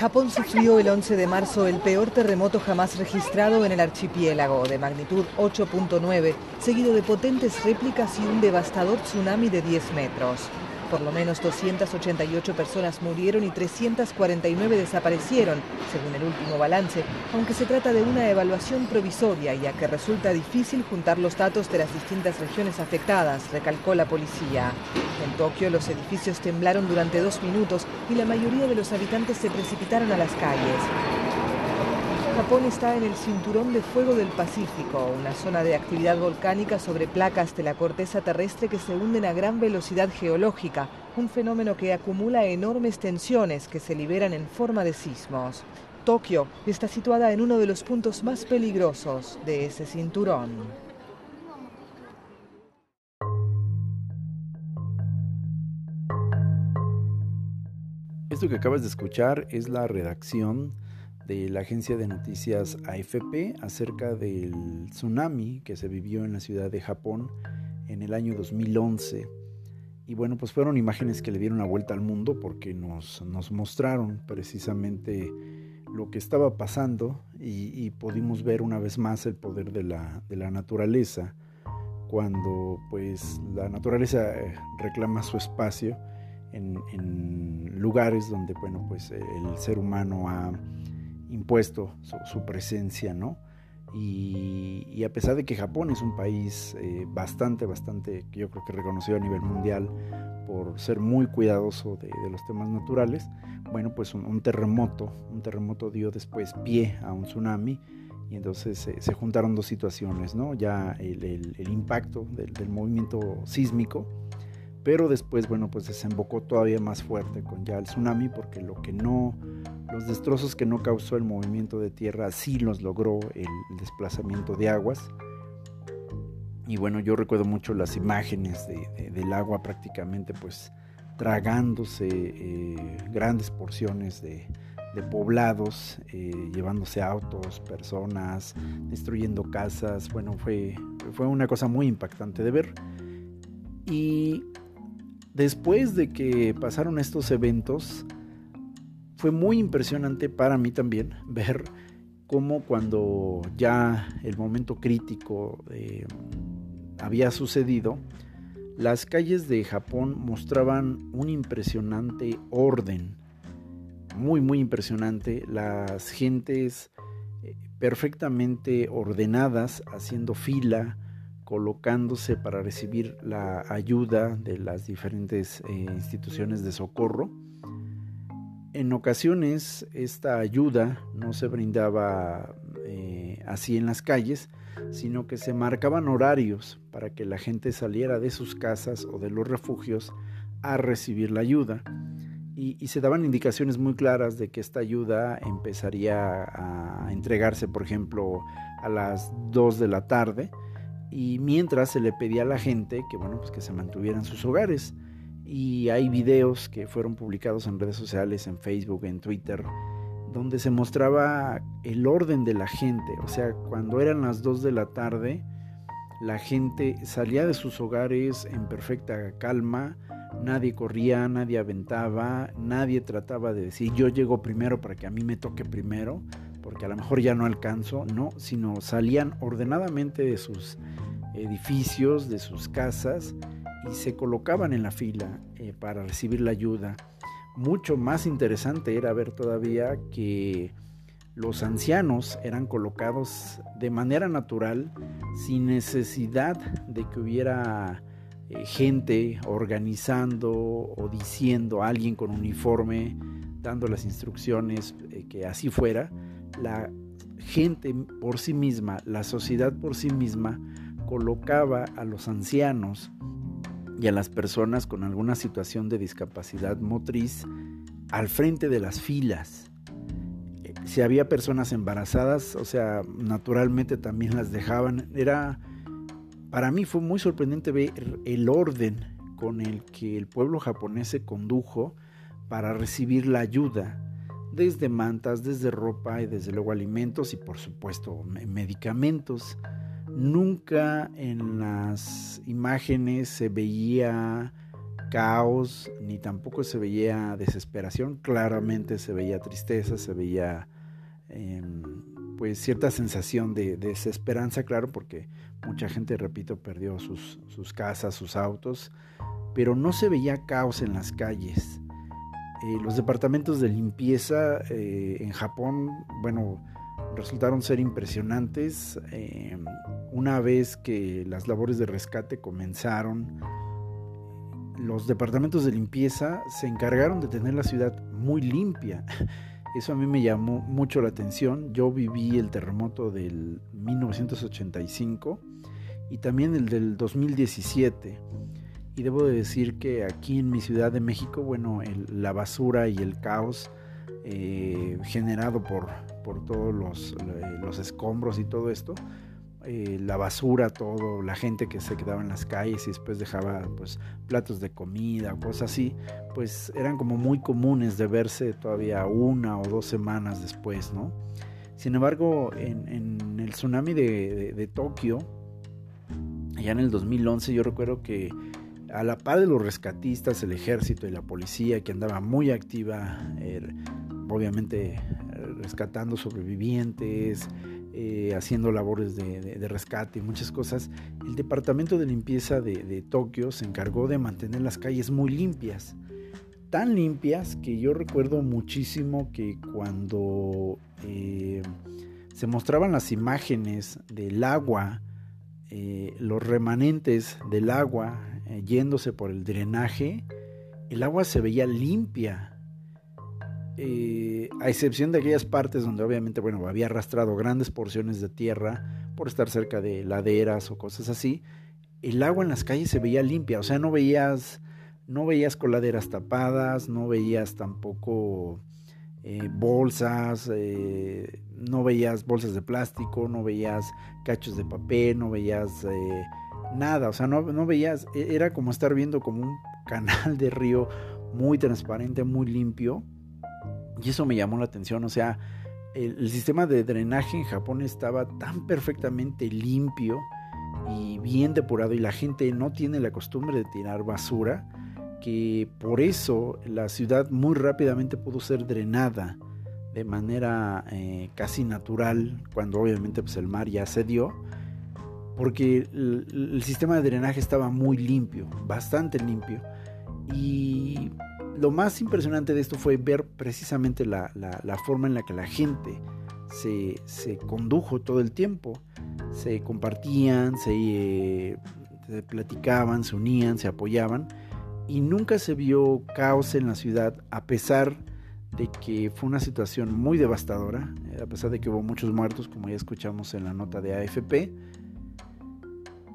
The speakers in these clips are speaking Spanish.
Japón sufrió el 11 de marzo el peor terremoto jamás registrado en el archipiélago, de magnitud 8.9, seguido de potentes réplicas y un devastador tsunami de 10 metros. Por lo menos 288 personas murieron y 349 desaparecieron, según el último balance, aunque se trata de una evaluación provisoria ya que resulta difícil juntar los datos de las distintas regiones afectadas, recalcó la policía. En Tokio los edificios temblaron durante dos minutos y la mayoría de los habitantes se precipitaron a las calles. Japón está en el cinturón de fuego del Pacífico, una zona de actividad volcánica sobre placas de la corteza terrestre que se hunden a gran velocidad geológica, un fenómeno que acumula enormes tensiones que se liberan en forma de sismos. Tokio está situada en uno de los puntos más peligrosos de ese cinturón. Esto que acabas de escuchar es la redacción de la agencia de noticias AFP acerca del tsunami que se vivió en la ciudad de Japón en el año 2011. Y bueno, pues fueron imágenes que le dieron la vuelta al mundo porque nos, nos mostraron precisamente lo que estaba pasando y, pudimos ver una vez más el poder de la, de la naturaleza cuando pues la naturaleza eh, reclama su espacio en, lugares donde bueno pues el ser humano ha impuesto su, presencia, ¿no? Y, a pesar de que Japón es un país eh, bastante, bastante, yo creo que reconocido a nivel mundial por ser muy cuidadoso de, los temas naturales, bueno, pues un, terremoto, un terremoto dio después pie a un tsunami y entonces se juntaron dos situaciones, ¿no? Ya el, impacto del, del, movimiento sísmico, pero después, bueno, pues desembocó todavía más fuerte con ya el tsunami porque lo que no los destrozos que no causó el movimiento de tierra sí los logró el desplazamiento de aguas. Y bueno, yo recuerdo mucho las imágenes del agua prácticamente pues tragándose eh, grandes porciones de, poblados, eh, llevándose autos, personas, destruyendo casas. Bueno, fue, fue una cosa muy impactante de ver. Y después de que pasaron estos eventos, fue muy impresionante para mí también ver cómo cuando ya el momento crítico eh, había sucedido, las calles de Japón mostraban un impresionante orden, muy muy impresionante, las gentes eh, perfectamente ordenadas, haciendo fila, colocándose para recibir la ayuda de las diferentes eh, instituciones de socorro en ocasiones esta ayuda no se brindaba eh, así en las calles, sino que se marcaban horarios para que la gente saliera de sus casas o de los refugios a recibir la ayuda. Y, se daban indicaciones muy claras de que esta ayuda empezaría a entregarse, por ejemplo, a las 2 de la tarde, y mientras se le pedía a la gente que, bueno, pues que se mantuviera en sus hogares y hay videos que fueron publicados en redes sociales, en Facebook, en Twitter, donde se mostraba el orden de la gente. O sea, cuando eran las 2 de la tarde, la gente salía de sus hogares en perfecta calma, nadie corría, nadie aventaba, nadie trataba de decir yo llego primero para que a mí me toque primero, porque a lo mejor ya no alcanzo, no, sino salían ordenadamente de sus edificios, de sus casas, y se colocaban en la fila eh, para recibir la ayuda. Mucho más interesante era ver todavía que los ancianos eran colocados de manera natural, sin necesidad de que hubiera eh, gente organizando o diciendo a alguien con uniforme, dando las instrucciones eh, que así fuera. La gente por sí misma, la sociedad por sí misma, colocaba a los ancianos y a las personas con alguna situación de discapacidad motriz al frente de las filas. Si había personas embarazadas, o sea, naturalmente también las dejaban. Era, para mí fue muy sorprendente ver el orden con el que el pueblo japonés se condujo para recibir la ayuda, desde mantas, desde ropa y desde luego alimentos y por supuesto medicamentos. Nunca en las imágenes se veía caos, ni tampoco se veía desesperación, claramente se veía tristeza, se veía em, pues cierta sensación de, desesperanza, claro, porque mucha gente, repito, perdió sus, sus, casas, sus autos, pero no se veía caos en las calles. Eh, los departamentos de limpieza eh, en Japón, bueno, resultaron ser impresionantes. Em, una vez que las labores de rescate comenzaron, los departamentos de limpieza se encargaron de tener la ciudad muy limpia. Eso a mí me llamó mucho la atención. Yo viví el terremoto del 1985 y también el del 2017. Y debo de decir que aquí en mi Ciudad de México, bueno, la basura y el caos eh, generado por, por todos los, los escombros y todo esto, eh, la basura, todo, la gente que se quedaba en las calles y después dejaba pues platos de comida, cosas así, pues eran como muy comunes de verse todavía una o dos semanas después, ¿no? Sin embargo, en, el tsunami de, Tokio, allá en el 2011, yo recuerdo que a la par de los rescatistas, el ejército y la policía que andaba muy activa, obviamente rescatando sobrevivientes, eh, haciendo labores de, rescate y muchas cosas, el departamento de limpieza de, Tokio se encargó de mantener las calles muy limpias. Tan limpias que yo recuerdo muchísimo que cuando eh, se mostraban las imágenes del agua, eh, los remanentes del agua yéndose por el drenaje, el agua se veía limpia, eh, a excepción de aquellas partes donde obviamente, bueno, había arrastrado grandes porciones de tierra por estar cerca de laderas o cosas así, el agua en las calles se veía limpia, o sea, no veías, no veías coladeras tapadas, no veías tampoco eh, bolsas, eh, no veías bolsas de plástico, no veías cachos de papel, no veías nada, o sea, no, no veías, e, era como estar viendo como un canal de río muy transparente, muy limpio. Y eso me llamó la atención, o sea, el, sistema de drenaje en Japón estaba tan perfectamente limpio y bien depurado y la gente no tiene la costumbre de tirar basura que por eso la ciudad muy rápidamente pudo ser drenada de manera eh, casi natural cuando obviamente pues, el mar ya se dio porque el sistema de drenaje estaba muy limpio, bastante limpio. Y lo más impresionante de esto fue ver precisamente la, forma en la que la gente se, condujo todo el tiempo. Se compartían, se, platicaban, se unían, se apoyaban. Y nunca se vio caos en la ciudad a pesar de que fue una situación muy devastadora, a pesar de que hubo muchos muertos, como ya escuchamos en la nota de AFP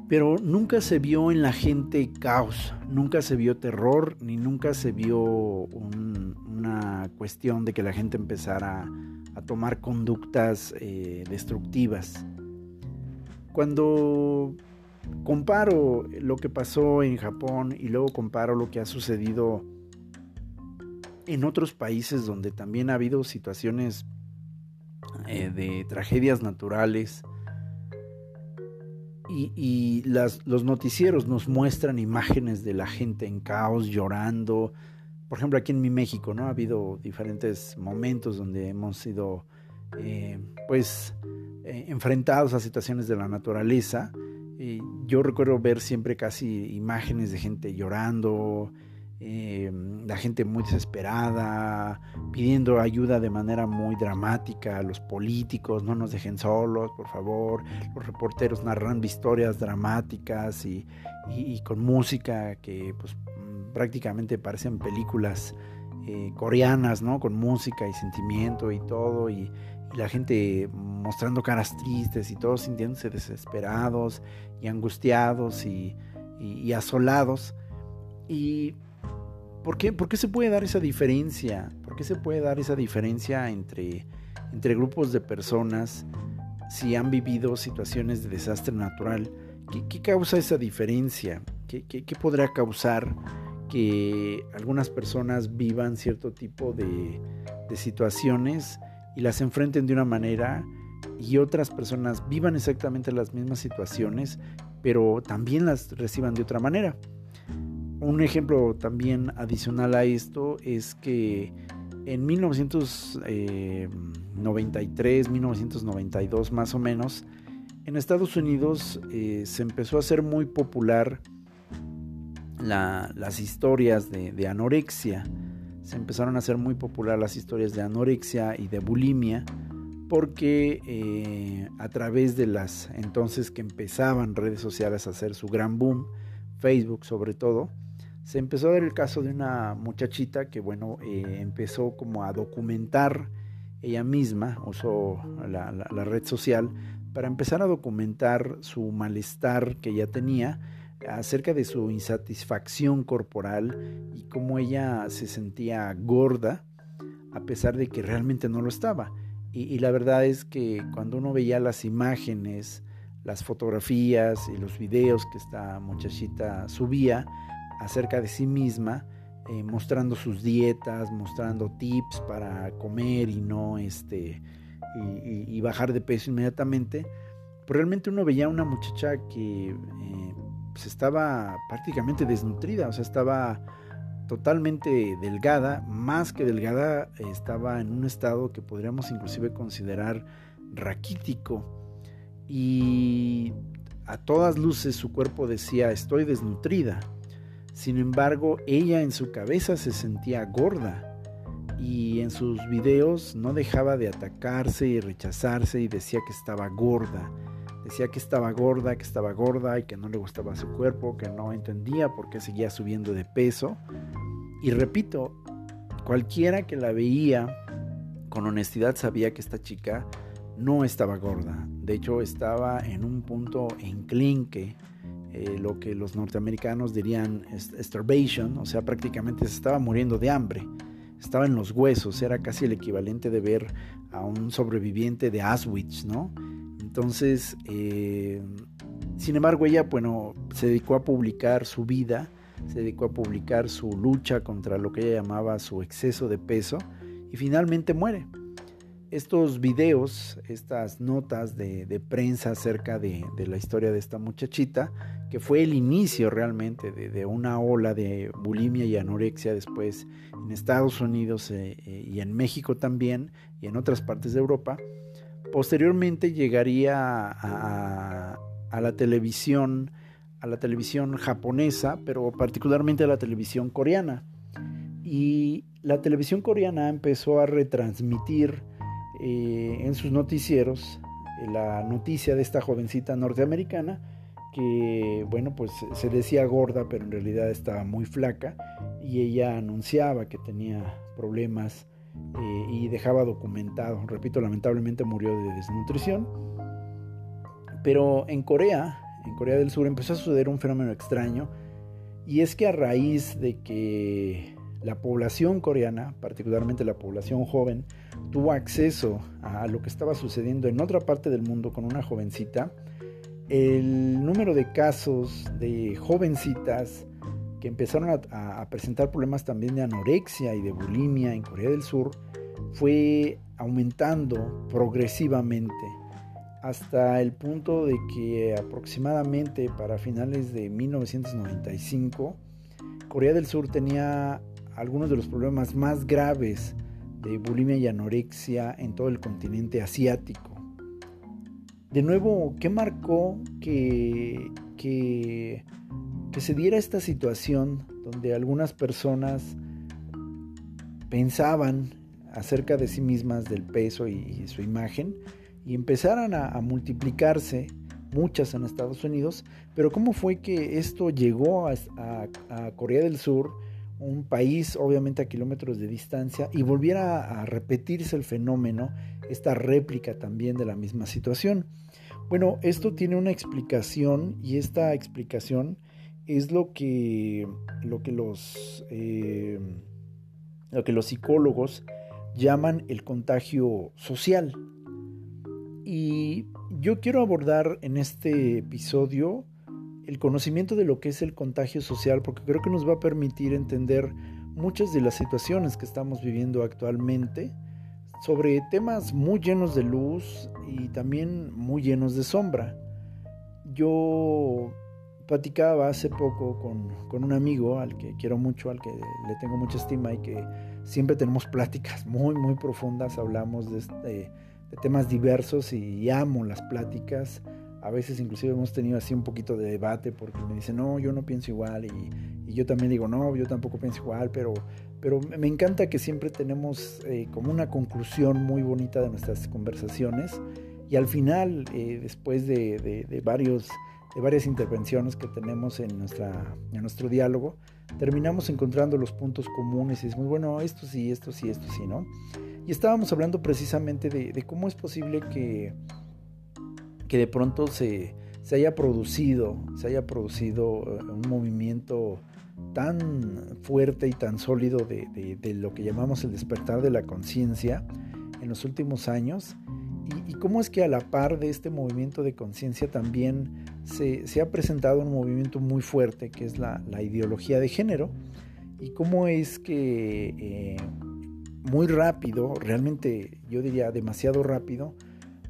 pero nunca se vio en la gente caos, nunca se vio terror, ni nunca se vio una cuestión de que la gente empezara a tomar conductas eh, destructivas. Cuando comparo lo que pasó en Japón y luego comparo lo que ha sucedido en otros países donde también ha habido situaciones eh, de tragedias naturales, y, los noticieros nos muestran imágenes de la gente en caos, llorando. Por ejemplo, aquí en mi México, ¿no? Ha habido diferentes momentos donde hemos sido, eh, pues, eh, enfrentados a situaciones de la naturaleza. Y yo recuerdo ver siempre casi imágenes de gente llorando, eh, la gente muy desesperada, pidiendo ayuda de manera muy dramática, los políticos, no nos dejen solos, por favor, los reporteros narrando historias dramáticas y, con música que pues prácticamente parecen películas eh, coreanas, ¿no? Con música y sentimiento y todo, y, la gente mostrando caras tristes y todos sintiéndose desesperados y angustiados y, y asolados. Y ¿Por qué, se puede dar esa diferencia? ¿Por qué se puede dar esa diferencia entre, entre grupos de personas si han vivido situaciones de desastre natural? ¿Qué, causa esa diferencia? ¿Qué, podrá causar que algunas personas vivan cierto tipo de, de situaciones y las enfrenten de una manera y otras personas vivan exactamente las mismas situaciones, pero también las reciban de otra manera? Un ejemplo también adicional a esto es que en 1993, 1992 más o menos, en Estados Unidos eh, se empezó a hacer muy popular las historias de, anorexia. Se empezaron a hacer muy popular las historias de anorexia y de bulimia porque eh, a través de las entonces que empezaban redes sociales a hacer su gran boom, Facebook sobre todo, se empezó a ver el caso de una muchachita que, bueno, eh, empezó como a documentar ella misma, usó la, red social para empezar a documentar su malestar que ella tenía acerca de su insatisfacción corporal y cómo ella se sentía gorda a pesar de que realmente no lo estaba. y, la verdad es que cuando uno veía las imágenes, las fotografías y los videos que esta muchachita subía, acerca de sí misma, eh, mostrando sus dietas, mostrando tips para comer y no este y, bajar de peso inmediatamente. Pero pues realmente uno veía una muchacha que eh, pues estaba prácticamente desnutrida, o sea, estaba totalmente delgada, más que delgada, estaba en un estado que podríamos inclusive considerar raquítico. Y a todas luces su cuerpo decía, estoy desnutrida. Sin embargo, ella en su cabeza se sentía gorda y en sus videos no dejaba de atacarse y rechazarse y decía que estaba gorda. Decía que estaba gorda, que estaba gorda y que no le gustaba su cuerpo, que no entendía por qué seguía subiendo de peso. Y repito, cualquiera que la veía con honestidad sabía que esta chica no estaba gorda. De hecho, estaba en un punto enclinque eh, lo que los norteamericanos dirían starvation, o sea, prácticamente se estaba muriendo de hambre, estaba en los huesos, era casi el equivalente de ver a un sobreviviente de Auschwitz, ¿no? Entonces, eh, sin embargo, ella, bueno, se dedicó a publicar su vida, se dedicó a publicar su lucha contra lo que ella llamaba su exceso de peso y finalmente muere estos videos, estas notas de, prensa acerca de, la historia de esta muchachita, que fue el inicio realmente de, una ola de bulimia y anorexia después en Estados Unidos eh, eh, y en México también y en otras partes de Europa, posteriormente llegaría a, a la televisión, a la televisión japonesa, pero particularmente a la televisión coreana. Y la televisión coreana empezó a retransmitir eh, en sus noticieros eh, la noticia de esta jovencita norteamericana que, bueno, pues se decía gorda, pero en realidad estaba muy flaca y ella anunciaba que tenía problemas eh, y dejaba documentado, repito, lamentablemente murió de desnutrición. Pero en Corea, en Corea del Sur empezó a suceder un fenómeno extraño y es que a raíz de que la población coreana, particularmente la población joven, tuvo acceso a lo que estaba sucediendo en otra parte del mundo con una jovencita, el número de casos de jovencitas que empezaron a, presentar problemas también de anorexia y de bulimia en Corea del Sur fue aumentando progresivamente hasta el punto de que aproximadamente para finales de 1995 Corea del Sur tenía algunos de los problemas más graves de bulimia y anorexia en todo el continente asiático. De nuevo, ¿qué marcó que, que, se diera esta situación donde algunas personas pensaban acerca de sí mismas, del peso y, su imagen, y empezaran a, multiplicarse muchas en Estados Unidos, pero cómo fue que esto llegó a Corea del Sur un país obviamente a kilómetros de distancia y volviera a repetirse el fenómeno, esta réplica también de la misma situación. Bueno, esto tiene una explicación y esta explicación es lo que, lo que, los, eh, lo que los psicólogos llaman el contagio social. Y yo quiero abordar en este episodio el conocimiento de lo que es el contagio social, porque creo que nos va a permitir entender muchas de las situaciones que estamos viviendo actualmente sobre temas muy llenos de luz y también muy llenos de sombra. Yo platicaba hace poco con, un amigo al que quiero mucho, al que le tengo mucha estima y que siempre tenemos pláticas muy, muy profundas, hablamos de, este, temas diversos y amo las pláticas. A veces inclusive hemos tenido así un poquito de debate porque me dicen, no, yo no pienso igual y, yo también digo, no, yo tampoco pienso igual, pero, pero me encanta que siempre tenemos eh, como una conclusión muy bonita de nuestras conversaciones y al final, eh, después de, varios, de varias intervenciones que tenemos en, nuestra, en nuestro diálogo, terminamos encontrando los puntos comunes y decimos, bueno, esto sí, esto sí, esto sí, ¿no? Y estábamos hablando precisamente de, cómo es posible que, que de pronto se, se, haya producido, se haya producido eh, un movimiento tan fuerte y tan sólido de, de lo que llamamos el despertar de la conciencia en los últimos años. Y, cómo es que a la par de este movimiento de conciencia también se, se, ha presentado un movimiento muy fuerte que es la, la ideología de género y cómo es que eh, muy rápido, realmente yo diría demasiado rápido,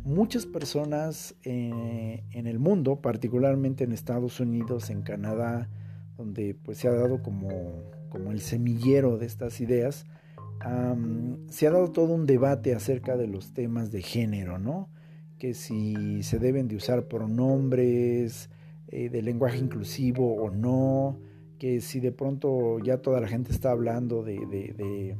muchas personas eh, en el mundo, particularmente en Estados Unidos, en Canadá, donde pues se ha dado como, como el semillero de estas ideas, se ha dado todo un debate acerca de los temas de género, ¿no? Que si se deben de usar pronombres eh, de lenguaje inclusivo o no, que si de pronto ya toda la gente está hablando de,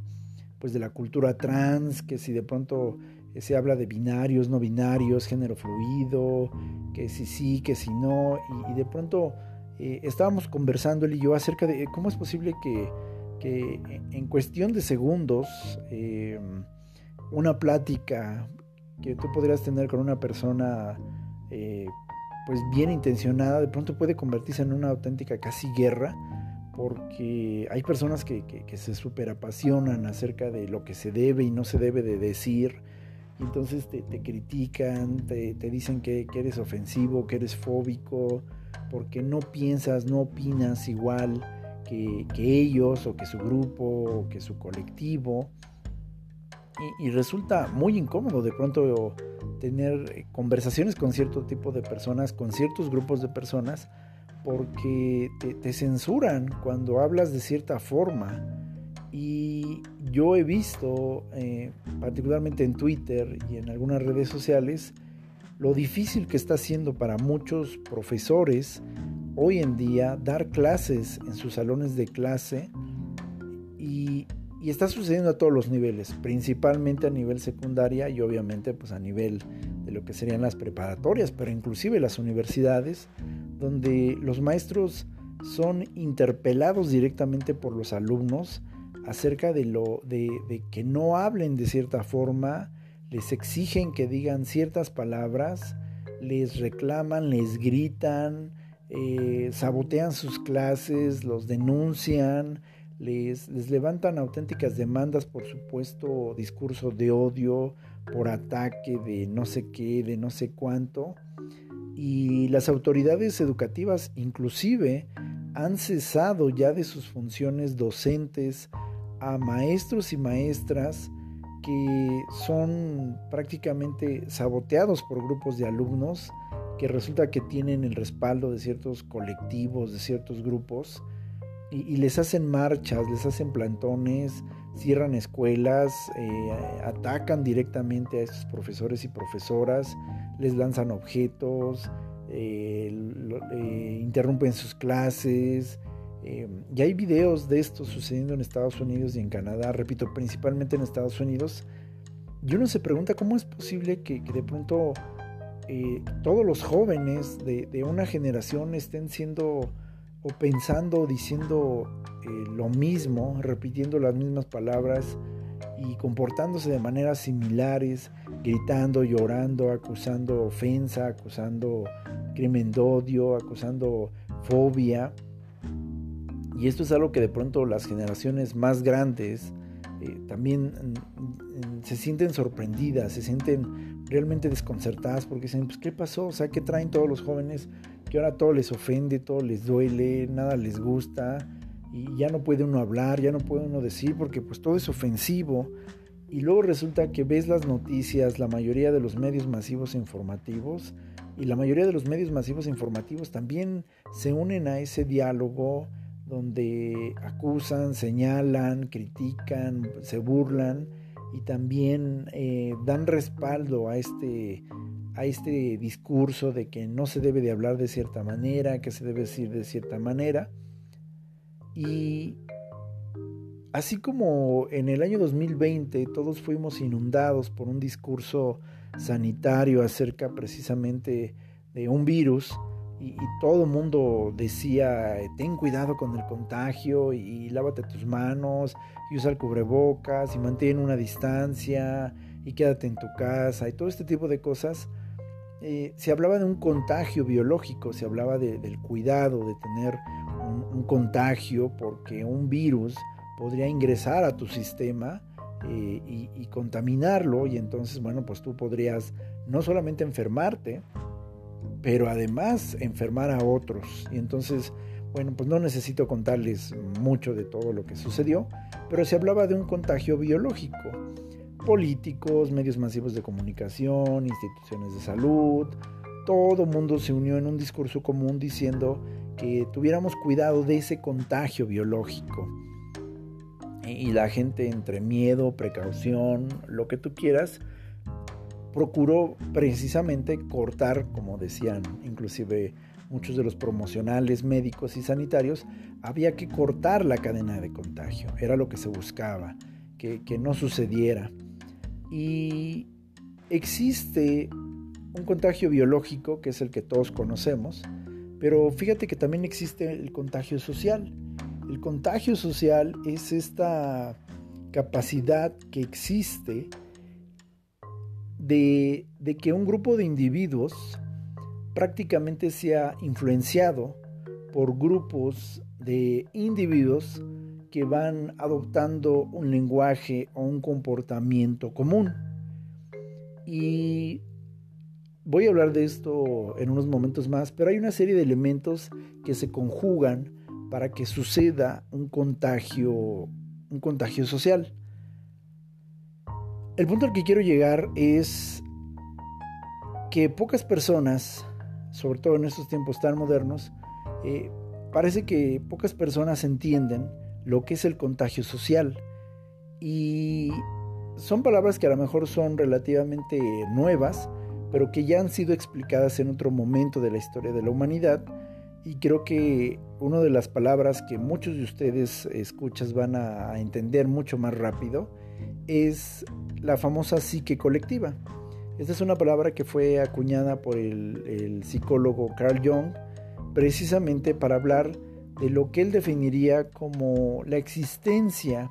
pues de la cultura trans, que si de pronto se habla de binarios, no binarios, género fluido, que si sí, que si no, y, de pronto eh, estábamos conversando él y yo acerca de cómo es posible que que en cuestión de segundos, eh, una plática que tú podrías tener con una persona eh, pues bien intencionada, de pronto puede convertirse en una auténtica casi guerra, porque hay personas que, se super apasionan acerca de lo que se debe y no se debe de decir, entonces te, critican, te, dicen que, que, eres ofensivo, que eres fóbico, porque no piensas, no opinas igual que, ellos o que su grupo o que su colectivo. Y, resulta muy incómodo de pronto tener eh, conversaciones con cierto tipo de personas, con ciertos grupos de personas, porque te, censuran cuando hablas de cierta forma. Y yo he visto, eh, particularmente en Twitter y en algunas redes sociales, lo difícil que está siendo para muchos profesores hoy en día dar clases en sus salones de clase. Y, está sucediendo a todos los niveles, principalmente a nivel secundaria y obviamente pues a nivel de lo que serían las preparatorias, pero inclusive las universidades, donde los maestros son interpelados directamente por los alumnos acerca de lo de, que no hablen de cierta forma, les exigen que digan ciertas palabras, les reclaman, les gritan, eh, sabotean sus clases, los denuncian, les, les, levantan auténticas demandas por supuesto discurso de odio, por ataque de no sé qué, de no sé cuánto. Y las autoridades educativas inclusive han cesado ya de sus funciones docentes a maestros y maestras que son prácticamente saboteados por grupos de alumnos que resulta que tienen el respaldo de ciertos colectivos, de ciertos grupos, y, les hacen marchas, les hacen plantones, cierran escuelas, eh, atacan directamente a esos profesores y profesoras, les lanzan objetos, eh, eh, interrumpen sus clases. Y hay videos de esto sucediendo en Estados Unidos y en Canadá, repito, principalmente en Estados Unidos. Y uno se pregunta cómo es posible que de pronto eh, todos los jóvenes de, una generación estén siendo o pensando, diciendo eh, lo mismo, repitiendo las mismas palabras y comportándose de maneras similares, gritando, llorando, acusando ofensa, acusando crimen de odio, acusando fobia. Y esto es algo que de pronto las generaciones más grandes eh, también mm, mm, se sienten sorprendidas, se sienten realmente desconcertadas porque dicen, pues ¿qué pasó? O sea, ¿qué traen todos los jóvenes? Que ahora todo les ofende, todo les duele, nada les gusta y ya no puede uno hablar, ya no puede uno decir porque pues todo es ofensivo. Y luego resulta que ves las noticias, la mayoría de los medios masivos informativos y la mayoría de los medios masivos informativos también se unen a ese diálogo donde acusan, señalan, critican, se burlan y también eh, dan respaldo a este, a este discurso de que no se debe de hablar de cierta manera, que se debe decir de cierta manera. Y así como en el año 2020 todos fuimos inundados por un discurso sanitario acerca precisamente de un virus y, todo el mundo decía ten cuidado con el contagio y, lávate tus manos y usa el cubrebocas y mantén una distancia y quédate en tu casa y todo este tipo de cosas. Eh, se hablaba de un contagio biológico, se hablaba del cuidado de tener un, contagio porque un virus podría ingresar a tu sistema eh, y, contaminarlo y entonces, bueno, pues tú podrías no solamente enfermarte, pero además enfermar a otros. Y entonces, bueno, pues no necesito contarles mucho de todo lo que sucedió, pero se hablaba de un contagio biológico. Políticos, medios masivos de comunicación, instituciones de salud, todo mundo se unió en un discurso común diciendo que tuviéramos cuidado de ese contagio biológico y la gente entre miedo, precaución, lo que tú quieras, procuró precisamente cortar, como decían inclusive muchos de los promocionales médicos y sanitarios, había que cortar la cadena de contagio, era lo que se buscaba, que, que no sucediera. Y existe un contagio biológico, que es el que todos conocemos, pero fíjate que también existe el contagio social. El contagio social es esta capacidad que existe de, que un grupo de individuos prácticamente sea influenciado por grupos de individuos que van adoptando un lenguaje o un comportamiento común. Y voy a hablar de esto en unos momentos más, pero hay una serie de elementos que se conjugan para que suceda un contagio, un contagio social. El punto al que quiero llegar es que pocas personas, sobre todo en estos tiempos tan modernos, eh, parece que pocas personas entienden lo que es el contagio social. Y son palabras que a lo mejor son relativamente nuevas, pero que ya han sido explicadas en otro momento de la historia de la humanidad y creo que una de las palabras que muchos de ustedes escuchas van a entender mucho más rápido es la famosa psique colectiva. Esta es una palabra que fue acuñada por el, psicólogo Carl Jung precisamente para hablar de lo que él definiría como la existencia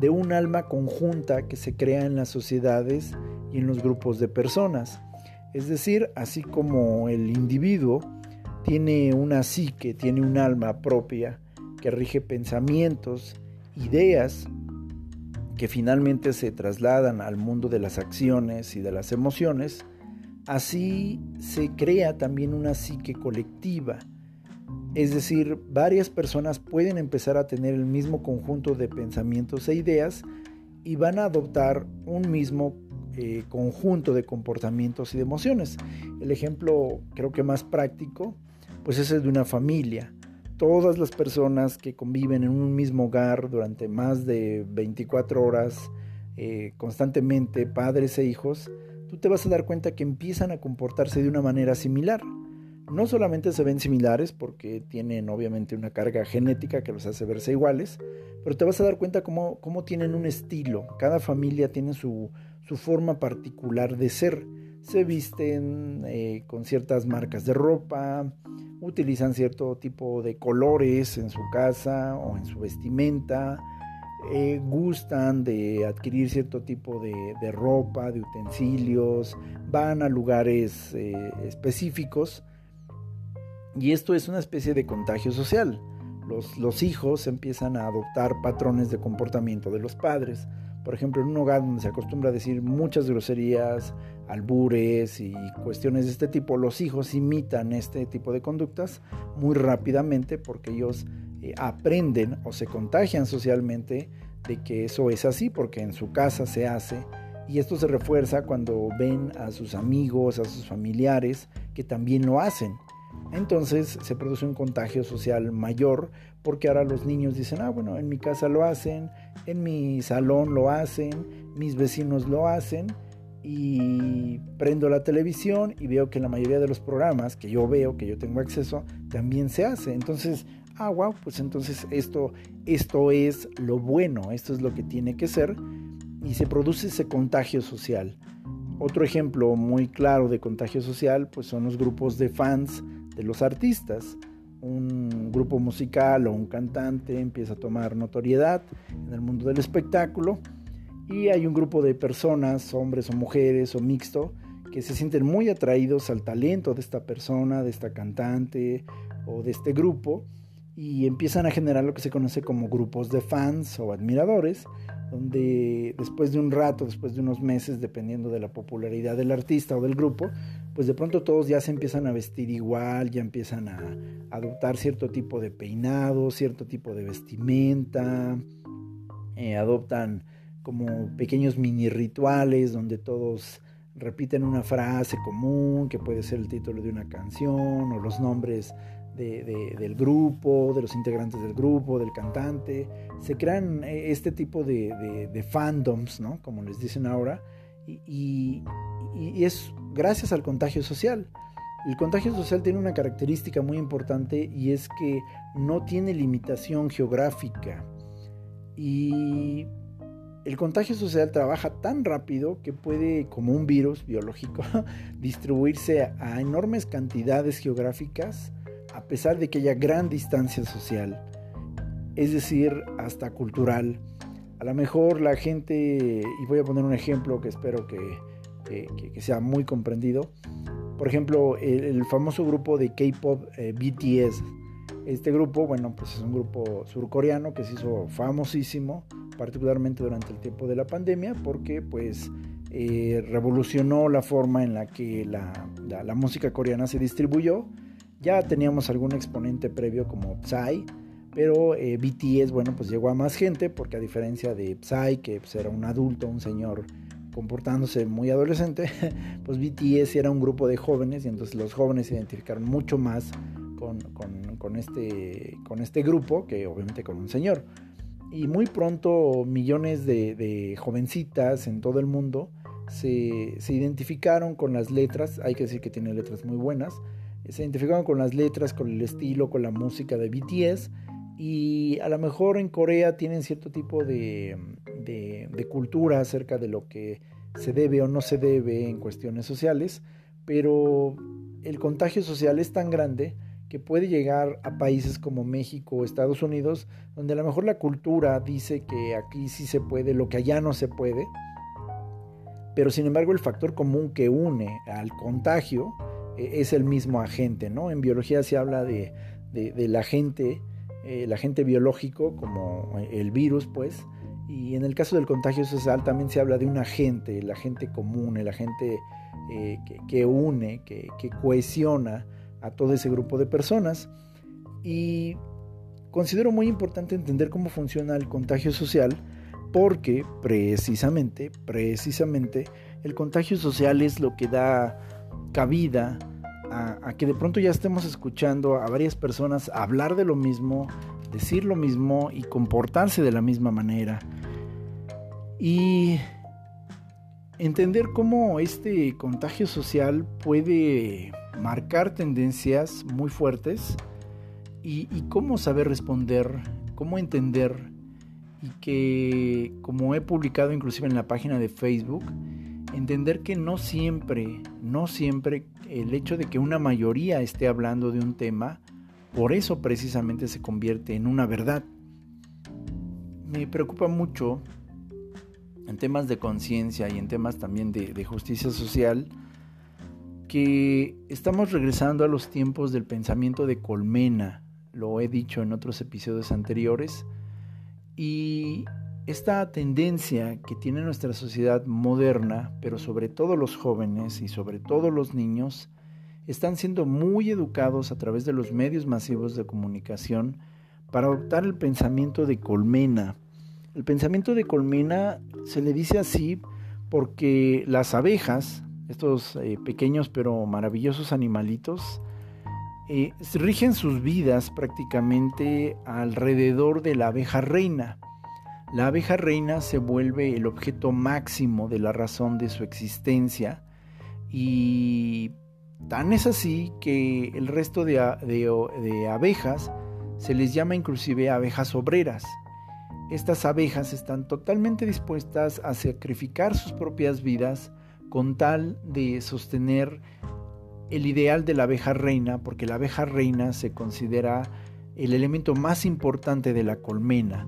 de un alma conjunta que se crea en las sociedades y en los grupos de personas. Es decir, así como el individuo tiene una psique, tiene un alma propia que rige pensamientos, ideas que finalmente se trasladan al mundo de las acciones y de las emociones, así se crea también una psique colectiva. Es decir, varias personas pueden empezar a tener el mismo conjunto de pensamientos e ideas y van a adoptar un mismo eh, conjunto de comportamientos y de emociones. El ejemplo creo que más práctico pues es de una familia. Todas las personas que conviven en un mismo hogar durante más de 24 horas, eh, constantemente, padres e hijos, tú te vas a dar cuenta que empiezan a comportarse de una manera similar. No solamente se ven similares porque tienen obviamente una carga genética que los hace verse iguales, pero te vas a dar cuenta cómo, cómo tienen un estilo. Cada familia tiene su, su forma particular de ser. Se visten eh, con ciertas marcas de ropa, utilizan cierto tipo de colores en su casa o en su vestimenta, eh, gustan de adquirir cierto tipo de, ropa, de utensilios, van a lugares eh, específicos y esto es una especie de contagio social. Los, los hijos empiezan a adoptar patrones de comportamiento de los padres. Por ejemplo, en un hogar donde se acostumbra a decir muchas groserías, albures y cuestiones de este tipo, los hijos imitan este tipo de conductas muy rápidamente porque ellos eh, aprenden o se contagian socialmente de que eso es así porque en su casa se hace Y esto se refuerza cuando ven a sus amigos, a sus familiares que también lo hacen. Entonces se produce un contagio social mayor porque ahora los niños dicen, ah, bueno, en mi casa lo hacen, en mi salón lo hacen, mis vecinos lo hacen y prendo la televisión y veo que la mayoría de los programas que yo veo, que yo tengo acceso, también se hace. Entonces, ah, wow, pues entonces esto, esto es lo bueno, esto es lo que tiene que ser y se produce ese contagio social. Otro ejemplo muy claro de contagio social pues son los grupos de fans de los artistas. Un grupo musical o un cantante empieza a tomar notoriedad en el mundo del espectáculo y hay un grupo de personas, hombres o mujeres o mixto, que se sienten muy atraídos al talento de esta persona, de esta cantante o de este grupo y empiezan a generar lo que se conoce como grupos de fans o admiradores, donde después de un rato, después de unos meses, dependiendo de la popularidad del artista o del grupo, pues de pronto todos ya se empiezan a vestir igual, ya empiezan a adoptar cierto tipo de peinado, cierto tipo de vestimenta, eh, adoptan como pequeños mini rituales donde todos repiten una frase común que puede ser el título de una canción o los nombres del grupo, de los integrantes del grupo, del cantante. Se crean eh, este tipo de, fandoms, ¿no? Como les dicen ahora, y, es gracias al contagio social. El contagio social tiene una característica muy importante y es que no tiene limitación geográfica. Y el contagio social trabaja tan rápido que puede, como un virus biológico, distribuirse a enormes cantidades geográficas a pesar de que haya gran distancia social, es decir, hasta cultural. A lo mejor la gente, y voy a poner un ejemplo que espero que, sea muy comprendido, por ejemplo, el, famoso grupo de K-Pop eh, BTS. Este grupo, bueno, pues es un grupo surcoreano que se hizo famosísimo, particularmente durante el tiempo de la pandemia, porque pues eh, revolucionó la forma en la que la música coreana se distribuyó ya teníamos algún exponente previo como Psy, pero eh, BTS, bueno, pues llegó a más gente porque a diferencia de Psy, que pues, era un adulto, un señor comportándose muy adolescente, pues BTS era un grupo de jóvenes y entonces los jóvenes se identificaron mucho más con, este, con este grupo que obviamente con un señor. Y muy pronto millones de, jovencitas en todo el mundo se, se, identificaron con las letras, hay que decir que tiene letras muy buenas, se identificaban con las letras, con el estilo, con la música de BTS y a lo mejor en Corea tienen cierto tipo de, cultura acerca de lo que se debe o no se debe en cuestiones sociales, pero el contagio social es tan grande que puede llegar a países como México o Estados Unidos, donde a lo mejor la cultura dice que aquí sí se puede, lo que allá no se puede, pero sin embargo el factor común que une al contagio es el mismo agente, ¿no? En biología se habla de, del agente, el agente biológico como el virus, pues, y en el caso del contagio social también se habla de un agente, el agente común, el agente eh, que, une, que cohesiona a todo ese grupo de personas. Y considero muy importante entender cómo funciona el contagio social porque precisamente, precisamente, el contagio social es lo que da cabida a, que de pronto ya estemos escuchando a varias personas hablar de lo mismo, decir lo mismo y comportarse de la misma manera. Y entender cómo este contagio social puede marcar tendencias muy fuertes y, cómo saber responder, cómo entender y que como he publicado inclusive en la página de Facebook, entender que no siempre, no siempre el hecho de que una mayoría esté hablando de un tema, por eso precisamente se convierte en una verdad. Me preocupa mucho en temas de conciencia y en temas también de, justicia social que estamos regresando a los tiempos del pensamiento de colmena, lo he dicho en otros episodios anteriores, y esta tendencia que tiene nuestra sociedad moderna, pero sobre todo los jóvenes y sobre todo los niños, están siendo muy educados a través de los medios masivos de comunicación para adoptar el pensamiento de colmena. El pensamiento de colmena se le dice así porque las abejas, estos eh, pequeños pero maravillosos animalitos, eh, rigen sus vidas prácticamente alrededor de la abeja reina. La abeja reina se vuelve el objeto máximo de la razón de su existencia y tan es así que el resto de, abejas se les llama inclusive abejas obreras. Estas abejas están totalmente dispuestas a sacrificar sus propias vidas con tal de sostener el ideal de la abeja reina, porque la abeja reina se considera el elemento más importante de la colmena.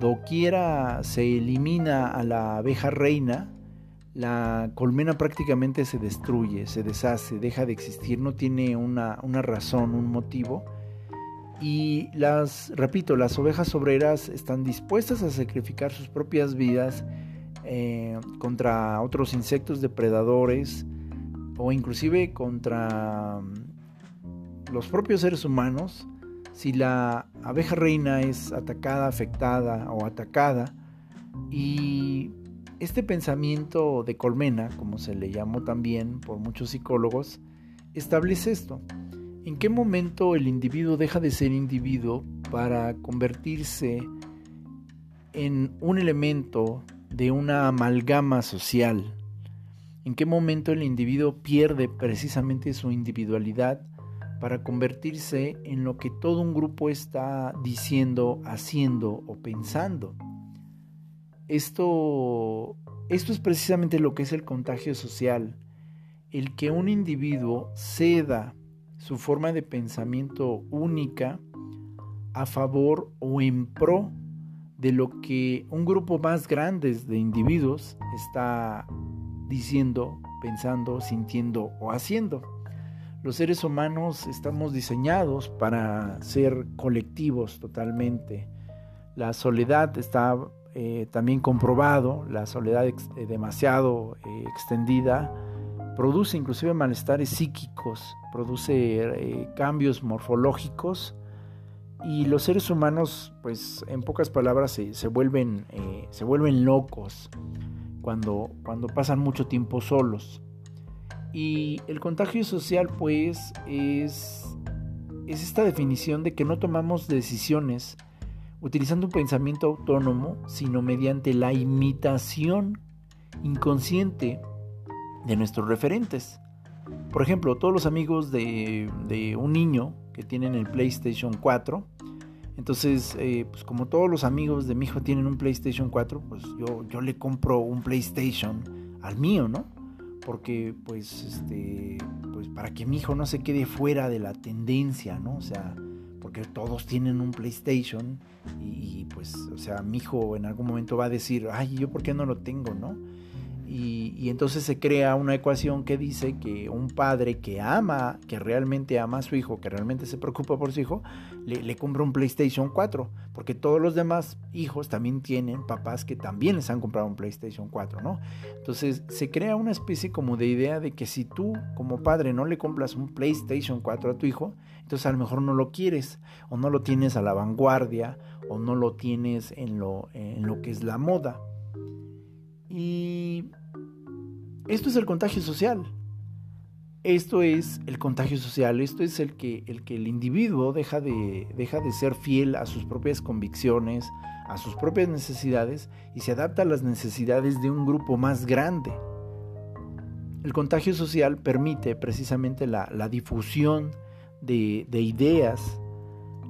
Doquiera se elimina a la abeja reina, la colmena prácticamente se destruye, se deshace, deja de existir, no tiene una, una razón, un motivo. Y las, repito, las ovejas obreras están dispuestas a sacrificar sus propias vidas eh, contra otros insectos depredadores, o inclusive contra mm, los propios seres humanos, si la abeja reina es atacada, afectada o atacada, y este pensamiento de colmena, como se le llamó también por muchos psicólogos, establece esto. ¿En qué momento el individuo deja de ser individuo para convertirse en un elemento de una amalgama social? en qué momento el individuo pierde precisamente su individualidad para convertirse en lo que todo un grupo está diciendo, haciendo o pensando. Esto, esto es precisamente lo que es el contagio social, el que un individuo ceda su forma de pensamiento única a favor o en pro de lo que un grupo más grande de individuos está diciendo, pensando, sintiendo o haciendo. Los seres humanos estamos diseñados para ser colectivos totalmente. La soledad está eh, también comprobado, la soledad eh, demasiado eh, extendida produce inclusive malestares psíquicos, produce cambios morfológicos y los seres humanos, pues en pocas palabras, se, vuelven, se vuelven locos cuando, cuando pasan mucho tiempo solos. Y el contagio social pues es, es esta definición de que no tomamos decisiones utilizando un pensamiento autónomo, sino mediante la imitación inconsciente de nuestros referentes. Por ejemplo, todos los amigos de, un niño que tienen el PlayStation 4 entonces, eh, pues como todos los amigos de mi hijo tienen un PlayStation 4, pues yo, yo le compro un PlayStation al mío, ¿no? Porque pues este pues para que mi hijo no se quede fuera de la tendencia, ¿no? O sea, porque todos tienen un PlayStation y, y pues, o sea, mi hijo en algún momento va a decir, ay, ¿yo por qué no lo tengo, no? Y, entonces se crea una ecuación que dice que un padre que ama, que realmente ama a su hijo, que realmente se preocupa por su hijo, le, compra un PlayStation 4, porque todos los demás hijos también tienen papás que también les han comprado un PlayStation 4, ¿no? Entonces se crea una especie como de idea de que si tú como padre no le compras un PlayStation 4 a tu hijo, entonces a lo mejor no lo quieres, o no lo tienes a la vanguardia, o no lo tienes en lo, en lo que es la moda. Y esto es el contagio social. Esto es el contagio social, esto es el que el, que el individuo deja de, deja de ser fiel a sus propias convicciones, a sus propias necesidades y se adapta a las necesidades de un grupo más grande. El contagio social permite precisamente la, difusión de, ideas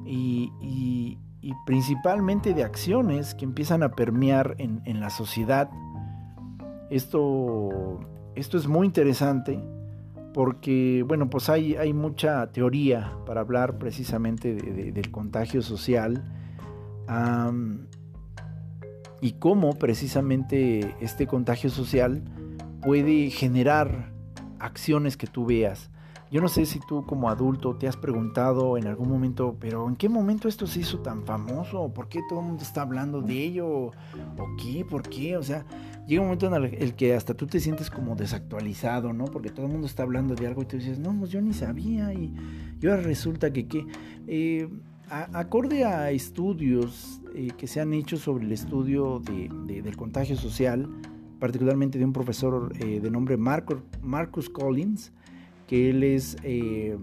y, principalmente de acciones que empiezan a permear en, en la sociedad esto, esto es muy interesante porque, bueno, pues hay, hay mucha teoría para hablar precisamente del contagio social y cómo precisamente este contagio social puede generar acciones que tú veas. Yo no sé si tú como adulto te has preguntado en algún momento, pero ¿en qué momento esto se hizo tan famoso? ¿Por qué todo el mundo está hablando de ello? ¿O qué? ¿Por qué? O sea, llega un momento en el que hasta tú te sientes como desactualizado, ¿no? Porque todo el mundo está hablando de algo y tú dices, no, pues yo ni sabía y, ahora resulta que qué. Eh, acorde a estudios eh, que se han hecho sobre el estudio del contagio social, particularmente de un profesor eh, de nombre Marcus Collins, que él es eh,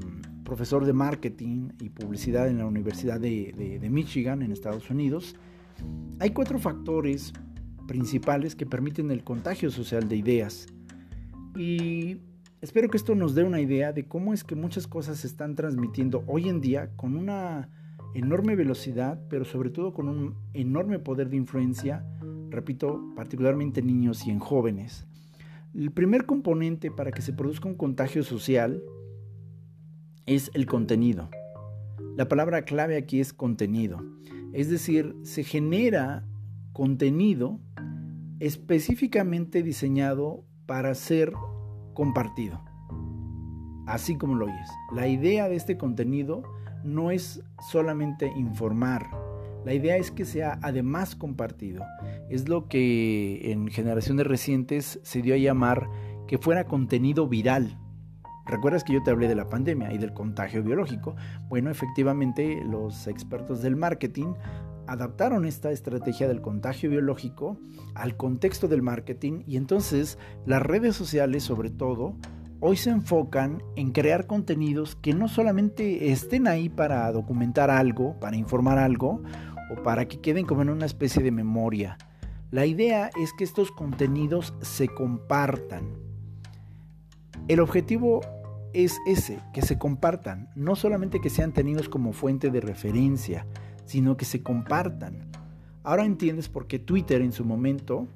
profesor de marketing y publicidad en la Universidad de, de Michigan en Estados Unidos. Hay cuatro factores principales que permiten el contagio social de ideas. Y espero que esto nos dé una idea de cómo es que muchas cosas se están transmitiendo hoy en día con una enorme velocidad, pero sobre todo con un enorme poder de influencia, repito, particularmente en niños y en jóvenes. El primer componente para que se produzca un contagio social es el contenido. La palabra clave aquí es contenido. Es decir, se genera contenido específicamente diseñado para ser compartido. Así como lo oyes. La idea de este contenido no es solamente informar. La idea es que sea además compartido. Es lo que en generaciones recientes se dio a llamar que fuera contenido viral. ¿Recuerdas que yo te hablé de la pandemia y del contagio biológico? Bueno, efectivamente los expertos del marketing adaptaron esta estrategia del contagio biológico al contexto del marketing y entonces las redes sociales sobre todo hoy se enfocan en crear contenidos que no solamente estén ahí para documentar algo, para informar algo o para que queden como en una especie de memoria. La idea es que estos contenidos se compartan. El objetivo es ese, que se compartan, no solamente que sean tenidos como fuente de referencia, sino que se compartan. Ahora entiendes por qué Twitter en su momento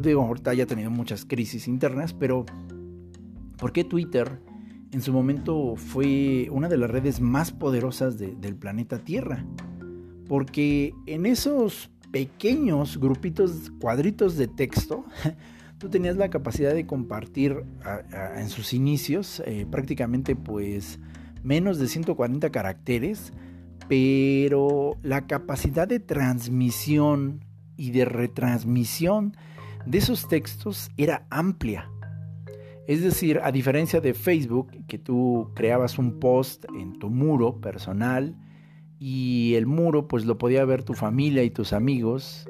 digo, ahorita ya ha tenido muchas crisis internas, pero ¿por qué Twitter en su momento fue una de las redes más poderosas del planeta Tierra? Porque en esos pequeños grupitos, cuadritos de texto, tú tenías la capacidad de compartir en sus inicios eh, prácticamente pues menos de 140 caracteres, pero la capacidad de transmisión y de retransmisión de esos textos era amplia. Es decir, a diferencia de Facebook, que tú creabas un post en tu muro personal y el muro pues lo podía ver tu familia y tus amigos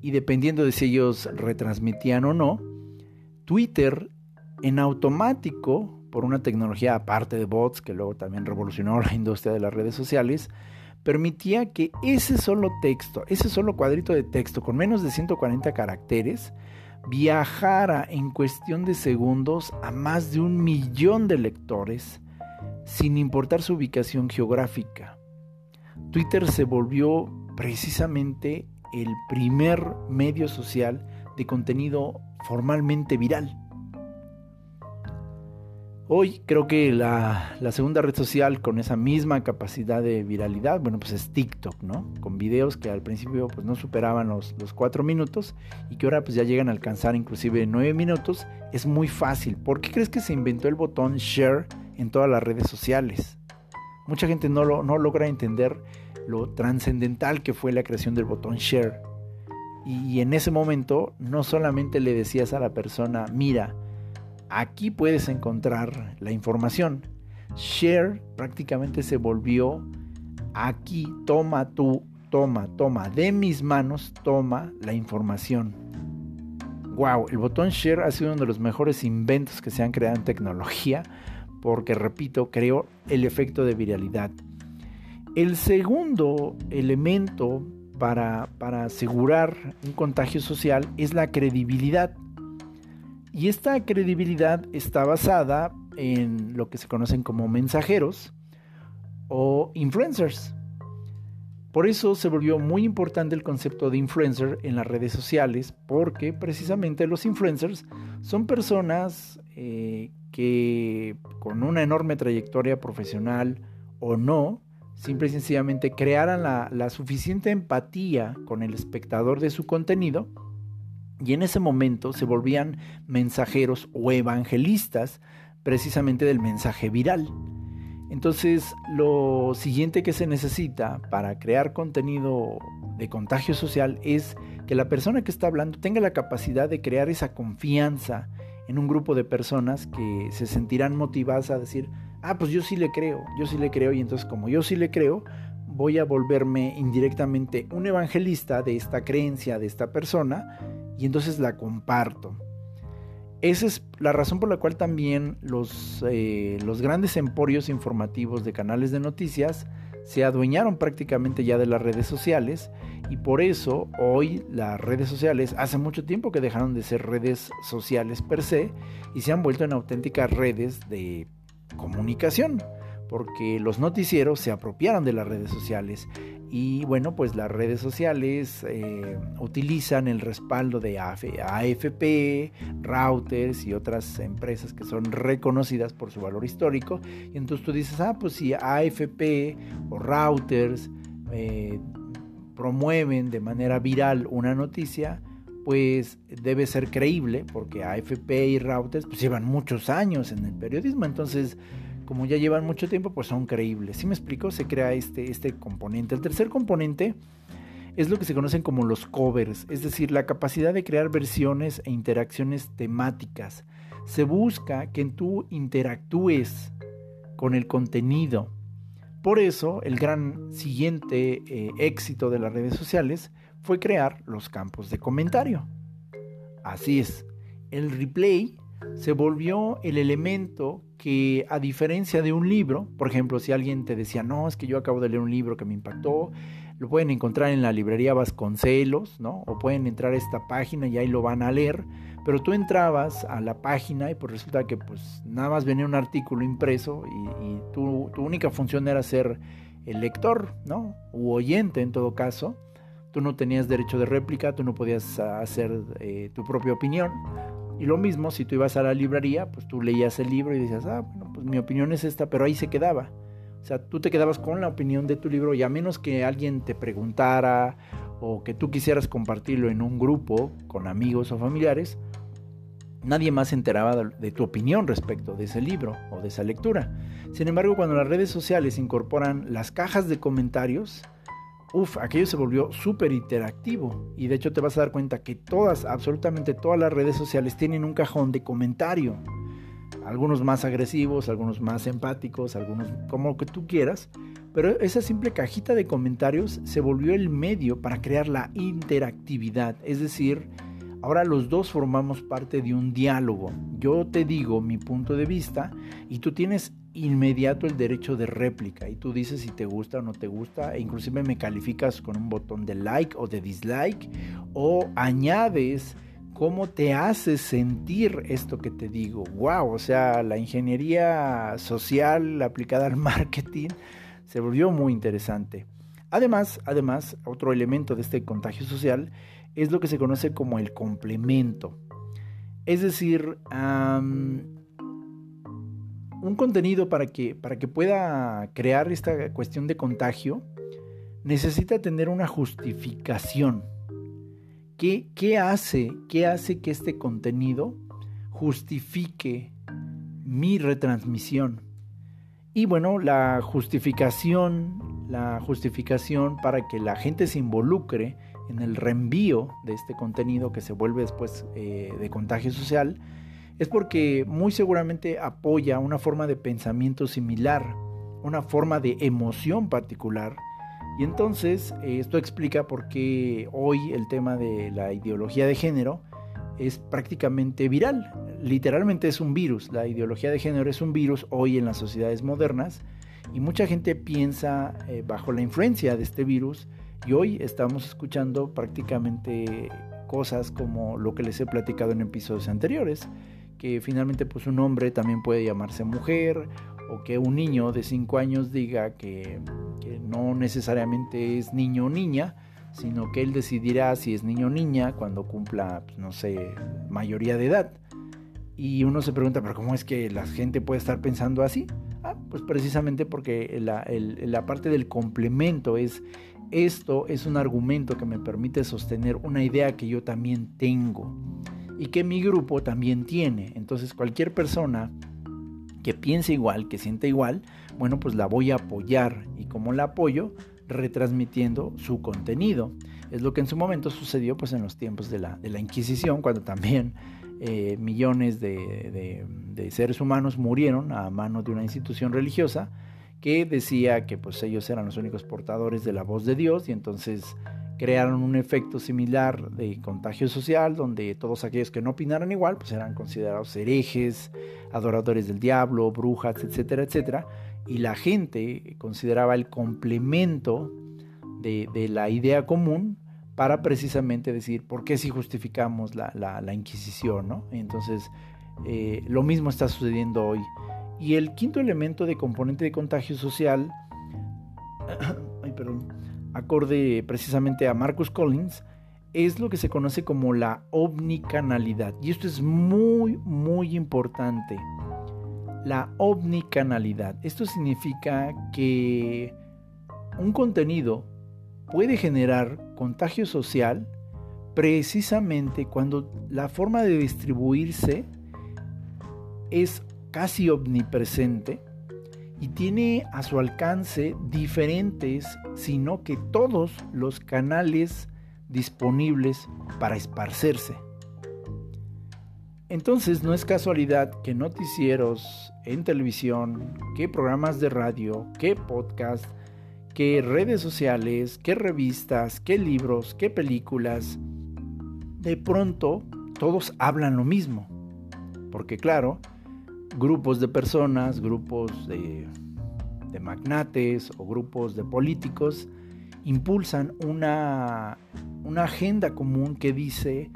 y dependiendo de si ellos retransmitían o no, Twitter en automático, por una tecnología aparte de bots que luego también revolucionó la industria de las redes sociales, permitía que ese solo texto, ese solo cuadrito de texto con menos de 140 caracteres, viajara en cuestión de segundos a más de un millón de lectores, sin importar su ubicación geográfica. Twitter se volvió precisamente el primer medio social de contenido formalmente viral. Hoy creo que la, segunda red social con esa misma capacidad de viralidad, bueno, pues es TikTok, ¿no? Con videos que al principio pues no superaban los, los cuatro minutos y que ahora pues ya llegan a alcanzar inclusive nueve minutos. Es muy fácil. ¿Por qué crees que se inventó el botón share en todas las redes sociales? Mucha gente no, lo, no logra entender lo trascendental que fue la creación del botón share. y en ese momento no solamente le decías a la persona, mira, Aquí puedes encontrar la información. Share prácticamente se volvió aquí, toma tú, toma, toma, de mis manos, toma la información. Wow, el botón share ha sido uno de los mejores inventos que se han creado en tecnología porque, repito, creó el efecto de viralidad. El segundo elemento para, para asegurar un contagio social es la credibilidad. Y esta credibilidad está basada en lo que se conocen como mensajeros o influencers. Por eso se volvió muy importante el concepto de influencer en las redes sociales, porque precisamente los influencers son personas eh, que con una enorme trayectoria profesional o no, simple y sencillamente crearan la suficiente empatía con el espectador de su contenido y en ese momento se volvían mensajeros o evangelistas precisamente del mensaje viral. Entonces, lo siguiente que se necesita para crear contenido de contagio social es que la persona que está hablando tenga la capacidad de crear esa confianza en un grupo de personas que se sentirán motivadas a decir, ah, pues yo sí le creo, yo sí le creo, y entonces como yo sí le creo, voy a volverme indirectamente un evangelista de esta creencia de esta persona y entonces la comparto. Esa es la razón por la cual también los, eh, los grandes emporios informativos de canales de noticias se adueñaron prácticamente ya de las redes sociales y por eso hoy las redes sociales hace mucho tiempo que dejaron de ser redes sociales per se y se han vuelto en auténticas redes de comunicación porque los noticieros se apropiaron de las redes sociales y bueno, pues las redes sociales eh, utilizan el respaldo de AFP, routers y otras empresas que son reconocidas por su valor histórico. Y entonces tú dices, ah, pues si AFP o routers eh, promueven de manera viral una noticia, pues debe ser creíble, porque AFP y routers pues llevan muchos años en el periodismo. Entonces como ya llevan mucho tiempo, pues son creíbles. ¿Sí me explico? Se crea este, este componente. El tercer componente es lo que se conocen como los covers, es decir, la capacidad de crear versiones e interacciones temáticas. Se busca que tú interactúes con el contenido. Por eso, el gran siguiente eh, éxito de las redes sociales fue crear los campos de comentario. Así es, el replay se volvió el elemento que a diferencia de un libro, por ejemplo, si alguien te decía, no, es que yo acabo de leer un libro que me impactó, lo pueden encontrar en la librería Vasconcelos, ¿no? O pueden entrar a esta página y ahí lo van a leer, pero tú entrabas a la página y pues resulta que pues nada más venía un artículo impreso y, tu, única función era ser el lector, ¿no? U oyente en todo caso. Tú no tenías derecho de réplica, tú no podías hacer eh, tu propia opinión. Y lo mismo, si tú ibas a la librería, pues tú leías el libro y decías, ah, bueno, pues mi opinión es esta, pero ahí se quedaba. O sea, tú te quedabas con la opinión de tu libro y a menos que alguien te preguntara o que tú quisieras compartirlo en un grupo con amigos o familiares, nadie más se enteraba de tu opinión respecto de ese libro o de esa lectura. Sin embargo, cuando las redes sociales incorporan las cajas de comentarios, Uf, aquello se volvió súper interactivo y de hecho te vas a dar cuenta que todas, absolutamente todas las redes sociales tienen un cajón de comentario. Algunos más agresivos, algunos más empáticos, algunos como que tú quieras, pero esa simple cajita de comentarios se volvió el medio para crear la interactividad, es decir, Ahora los dos formamos parte de un diálogo. Yo te digo mi punto de vista y tú tienes inmediato el derecho de réplica y tú dices si te gusta o no te gusta e inclusive me calificas con un botón de like o de dislike o añades cómo te hace sentir esto que te digo. Wow, o sea, la ingeniería social aplicada al marketing se volvió muy interesante. Además, además, otro elemento de este contagio social es lo que se conoce como el complemento. Es decir, un contenido para que, para que pueda crear esta cuestión de contagio necesita tener una justificación. ¿Qué, qué hace, ¿Qué hace que este contenido justifique mi retransmisión? Y bueno, la justificación, la justificación para que la gente se involucre en el reenvío de este contenido que se vuelve después eh, de contagio social, es porque muy seguramente apoya una forma de pensamiento similar, una forma de emoción particular. Y entonces eh, esto explica por qué hoy el tema de la ideología de género es prácticamente viral. Literalmente es un virus. La ideología de género es un virus hoy en las sociedades modernas y mucha gente piensa eh, bajo la influencia de este virus y hoy estamos escuchando prácticamente cosas como lo que les he platicado en episodios anteriores, que finalmente pues un hombre también puede llamarse mujer o que un niño de 5 años diga que, no necesariamente es niño o niña, sino que él decidirá si es niño o niña cuando cumpla, pues, no sé, mayoría de edad. Y uno se pregunta, pero ¿cómo es que la gente puede estar pensando así? Ah, pues precisamente porque la, la parte del complemento es esto es un argumento que me permite sostener una idea que yo también tengo y que mi grupo también tiene. Entonces cualquier persona que piense igual, que sienta igual, bueno, pues la voy a apoyar. ¿Y como la apoyo? Retransmitiendo su contenido. Es lo que en su momento sucedió pues en los tiempos de la, de la Inquisición, cuando también eh, millones de, de seres humanos murieron a manos de una institución religiosa que decía que pues ellos eran los únicos portadores de la voz de Dios y entonces crearon un efecto similar de contagio social, donde todos aquellos que no opinaran igual, pues eran considerados herejes, adoradores del diablo, brujas, etcétera, etcétera, y la gente consideraba el complemento de, la idea común para precisamente decir por qué si justificamos la, Inquisición, ¿no? Entonces, eh, lo mismo está sucediendo hoy. Y el quinto elemento de componente de contagio social, ay, perdón, acorde precisamente a Marcus Collins, es lo que se conoce como la omnicanalidad. Y esto es muy, muy importante. La omnicanalidad. Esto significa que un contenido puede generar contagio social precisamente cuando la forma de distribuirse es casi omnipresente y tiene a su alcance diferentes, sino que todos los canales disponibles para esparcerse. Entonces no es casualidad que noticieros en televisión, que programas de radio, que podcast, que redes sociales, que revistas, que libros, que películas, de pronto todos hablan lo mismo. Porque claro, grupos de personas, grupos de, magnates o grupos de políticos impulsan una, agenda común que dice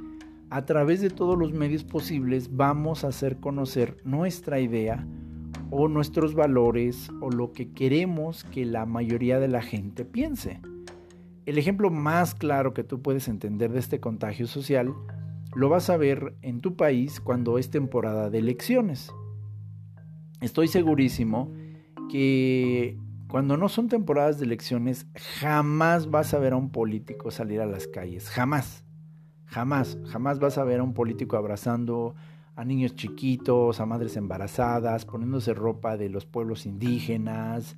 a través de todos los medios posibles vamos a hacer conocer nuestra idea o nuestros valores o lo que queremos que la mayoría de la gente piense. El ejemplo más claro que tú puedes entender de este contagio social lo vas a ver en tu país cuando es temporada de elecciones estoy segurísimo que cuando no son temporadas de elecciones, jamás vas a ver a un político salir a las calles. Jamás. Jamás. Jamás vas a ver a un político abrazando a niños chiquitos, a madres embarazadas, poniéndose ropa de los pueblos indígenas,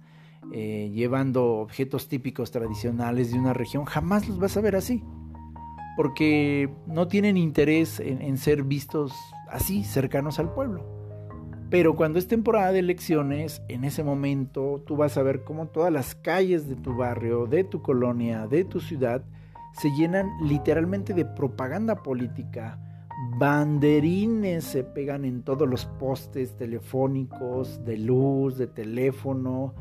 eh, llevando objetos típicos tradicionales de una región. Jamás los vas a ver así. Porque no tienen interés en ser vistos así, cercanos al pueblo. Pero cuando es temporada de elecciones, en ese momento tú vas a ver cómo todas las calles de tu barrio, de tu colonia, de tu ciudad, se llenan literalmente de propaganda política. Banderines se pegan en todos los postes telefónicos, de luz, de teléfono.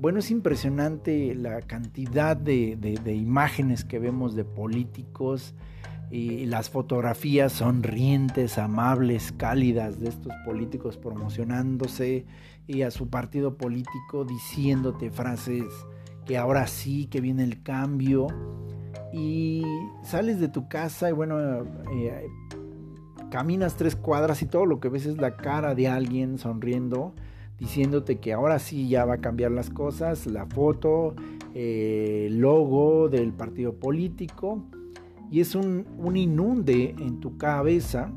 Bueno, es impresionante la cantidad de, de imágenes que vemos de políticos y las fotografías sonrientes, amables, cálidas de estos políticos promocionándose y a su partido político diciéndote frases que ahora sí, que viene el cambio. Y sales de tu casa y bueno, eh, caminas tres cuadras y todo lo que ves es la cara de alguien sonriendo, diciéndote que ahora sí ya va a cambiar las cosas, la foto, eh, el logo del partido político y es un, inunde en tu cabeza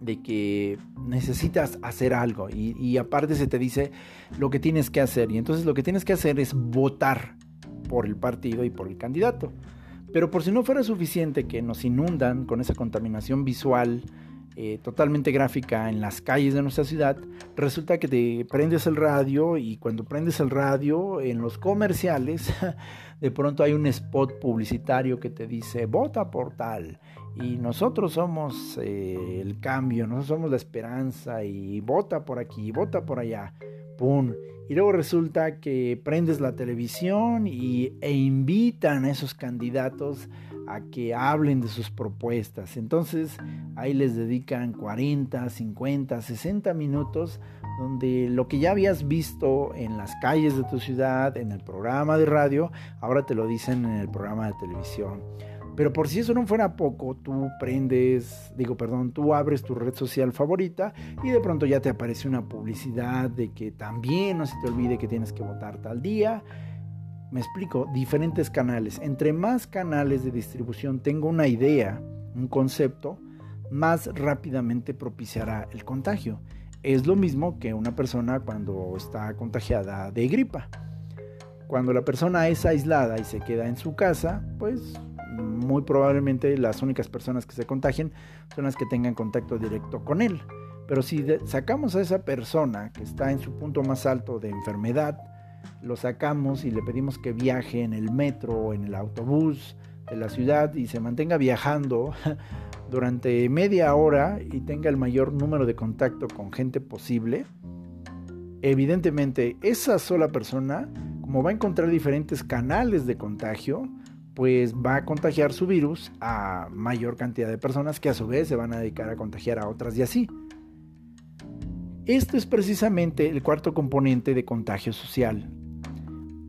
de que necesitas hacer algo y, y, aparte se te dice lo que tienes que hacer y entonces lo que tienes que hacer es votar por el partido y por el candidato. Pero por si no fuera suficiente que nos inundan con esa contaminación visual eh, totalmente gráfica en las calles de nuestra ciudad, resulta que te prendes el radio y cuando prendes el radio en los comerciales, de pronto hay un spot publicitario que te dice vota por tal y nosotros somos eh, el cambio, nosotros somos la esperanza y vota por aquí, vota por allá, ¡pum! Y luego resulta que prendes la televisión y, e invitan a esos candidatos a que hablen de sus propuestas. Entonces ahí les dedican 40, 50, 60 minutos donde lo que ya habías visto en las calles de tu ciudad, en el programa de radio, ahora te lo dicen en el programa de televisión. Pero por si eso no fuera poco, tú prendes, digo, perdón, tú abres tu red social favorita y de pronto ya te aparece una publicidad de que también no se te olvide que tienes que votar tal día. Me explico, diferentes canales. Entre más canales de distribución tengo una idea, un concepto, más rápidamente propiciará el contagio. Es lo mismo que una persona cuando está contagiada de gripa. Cuando la persona es aislada y se queda en su casa, pues muy probablemente las únicas personas que se contagien son las que tengan contacto directo con él. Pero si sacamos a esa persona que está en su punto más alto de enfermedad, lo sacamos y le pedimos que viaje en el metro o en el autobús de la ciudad y se mantenga viajando durante media hora y tenga el mayor número de contacto con gente posible, evidentemente esa sola persona, como va a encontrar diferentes canales de contagio, pues va a contagiar su virus a mayor cantidad de personas que a su vez se van a dedicar a contagiar a otras y así. Esto es precisamente el cuarto componente de contagio social.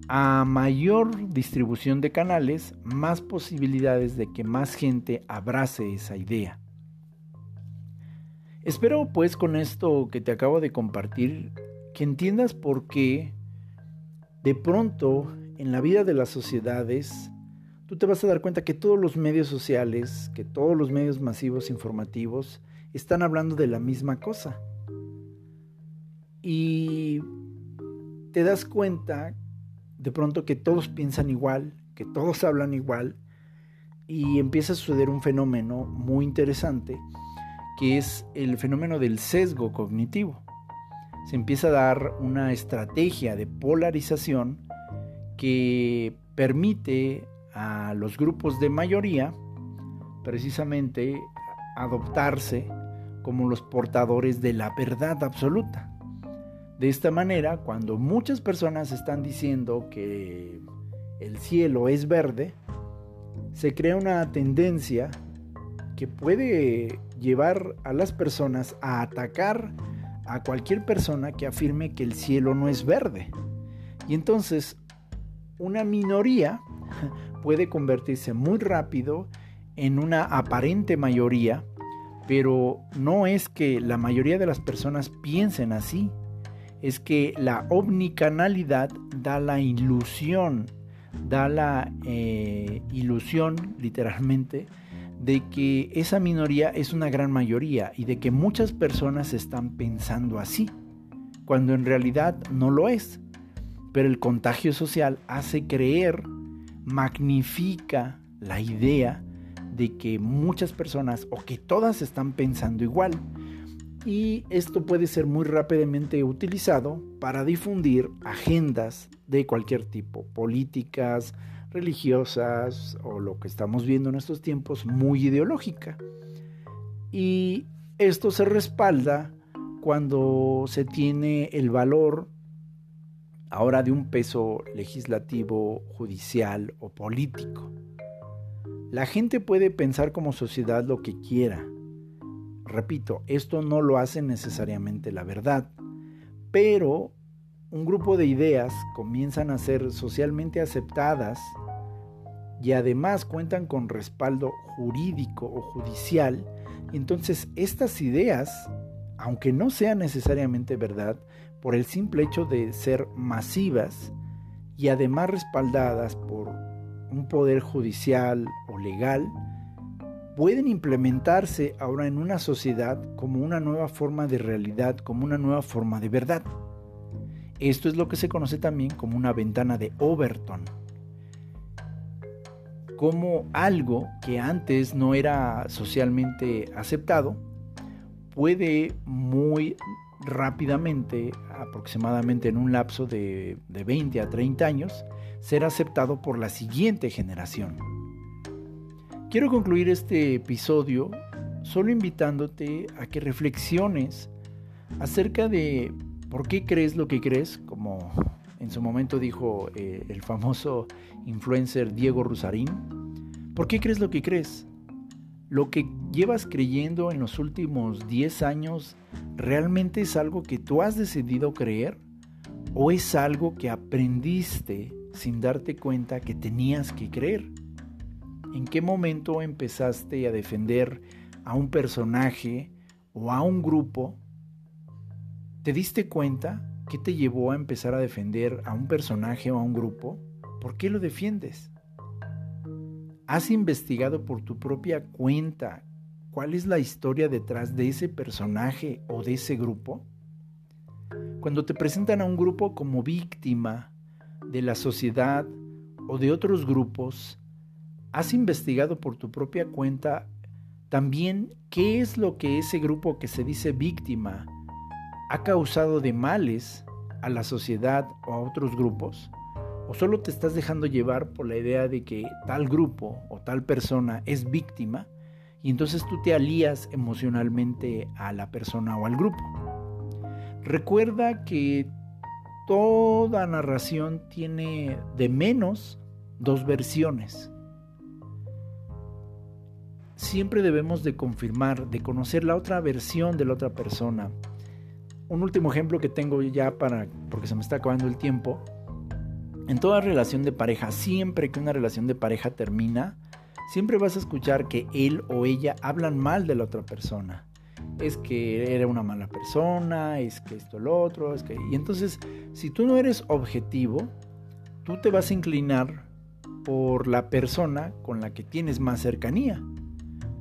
A mayor distribución de canales, más posibilidades de que más gente abrace esa idea. Espero pues con esto que te acabo de compartir que entiendas por qué de pronto en la vida de las sociedades tú te vas a dar cuenta que todos los medios sociales, que todos los medios masivos informativos están hablando de la misma cosa y te das cuenta de pronto que todos piensan igual, que todos hablan igual y empieza a suceder un fenómeno muy interesante que es el fenómeno del sesgo cognitivo. Se empieza a dar una estrategia de polarización que permite a los grupos de mayoría precisamente adoptarse como los portadores de la verdad absoluta. De esta manera, cuando muchas personas están diciendo que el cielo es verde, se crea una tendencia que puede llevar a las personas a atacar a cualquier persona que afirme que el cielo no es verde. Y entonces una minoría puede convertirse muy rápido en una aparente mayoría, pero no es que la mayoría de las personas piensen así, es que la omnicanalidad da la ilusión, da la eh, ilusión literalmente de que esa minoría es una gran mayoría y de que muchas personas están pensando así, cuando en realidad no lo es. Pero el contagio social hace creer, magnifica la idea de que muchas personas o que todas están pensando igual y esto puede ser muy rápidamente utilizado para difundir agendas de cualquier tipo, políticas, religiosas o lo que estamos viendo en estos tiempos, muy ideológica. Y esto se respalda cuando se tiene el valor ahora de un peso legislativo, judicial o político. La gente puede pensar como sociedad lo que quiera, Repito, esto no lo hace necesariamente la verdad, pero un grupo de ideas comienzan a ser socialmente aceptadas y además cuentan con respaldo jurídico o judicial, entonces estas ideas, aunque no sean necesariamente verdad, por el simple hecho de ser masivas y además respaldadas por un poder judicial o legal, pueden implementarse ahora en una sociedad como una nueva forma de realidad, como una nueva forma de verdad. Esto es lo que se conoce también como una ventana de Overton, como algo que antes no era socialmente aceptado, puede muy rápidamente, aproximadamente en un lapso de, de 20 a 30 años, ser aceptado por la siguiente generación. Quiero concluir este episodio solo invitándote a que reflexiones acerca de por qué crees lo que crees, como en su momento dijo eh, el famoso influencer Diego Rusarín. ¿Por qué crees lo que crees? ¿Lo que llevas creyendo en los últimos 10 años realmente es algo que tú has decidido creer? ¿O es algo que aprendiste sin darte cuenta que tenías que creer? ¿En qué momento empezaste a defender a un personaje o a un grupo? ¿Te diste cuenta qué te llevó a empezar a defender a un personaje o a un grupo? ¿Por qué lo defiendes? ¿Has investigado por tu propia cuenta cuál es la historia detrás de ese personaje o de ese grupo? Cuando te presentan a un grupo como víctima de la sociedad o de otros grupos, ¿Has investigado por tu propia cuenta también qué es lo que ese grupo que se dice víctima ha causado de males a la sociedad o a otros grupos? o solo te estás dejando llevar por la idea de que tal grupo o tal persona es víctima y entonces tú te alías emocionalmente a la persona o al grupo. Recuerda que toda narración tiene de menos dos versiones. Siempre debemos de confirmar, de conocer la otra versión de la otra persona. Un último ejemplo que tengo ya para, porque se me está acabando el tiempo. En toda relación de pareja, siempre que una relación de pareja termina, siempre vas a escuchar que él o ella hablan mal de la otra persona. Es que era una mala persona, es que esto, lo otro, es que... Y entonces, si tú no eres objetivo, tú te vas a inclinar por la persona con la que tienes más cercanía.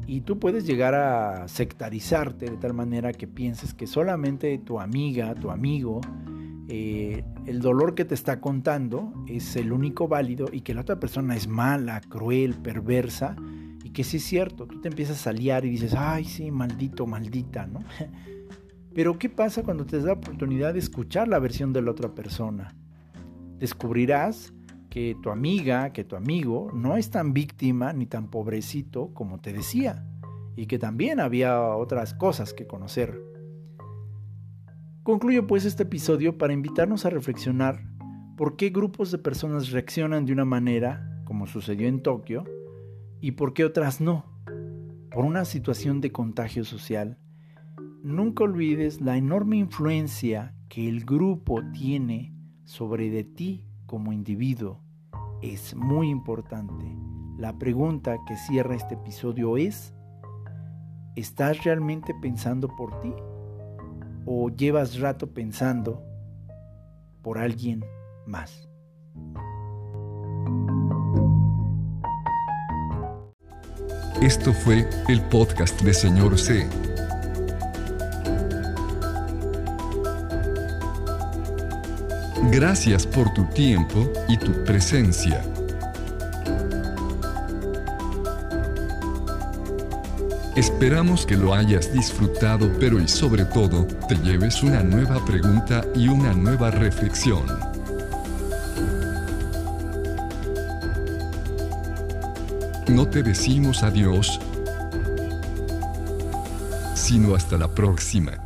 Y tú puedes llegar a sectarizarte de tal manera que pienses que solamente tu amiga, tu amigo, eh, el dolor que te está contando es el único válido y que la otra persona es mala, cruel, perversa y que sí es cierto, tú te empiezas a liar y dices, ay sí, maldito, maldita, ¿no? Pero ¿qué pasa cuando te das la oportunidad de escuchar la versión de la otra persona? Descubrirás que tu amiga, que tu amigo no es tan víctima ni tan pobrecito como te decía y que también había otras cosas que conocer. Concluyo pues este episodio para invitarnos a reflexionar por qué grupos de personas reaccionan de una manera, como sucedió en Tokio, y por qué otras no, por una situación de contagio social. Nunca olvides la enorme influencia que el grupo tiene sobre de ti como individuo. Es muy importante. La pregunta que cierra este episodio es, ¿estás realmente pensando por ti? o llevas rato pensando por alguien más. Esto fue el podcast de Señor C. Gracias por tu tiempo y tu presencia. Esperamos que lo hayas disfrutado pero y sobre todo, te lleves una nueva pregunta y una nueva reflexión. No te decimos adiós, sino hasta la próxima.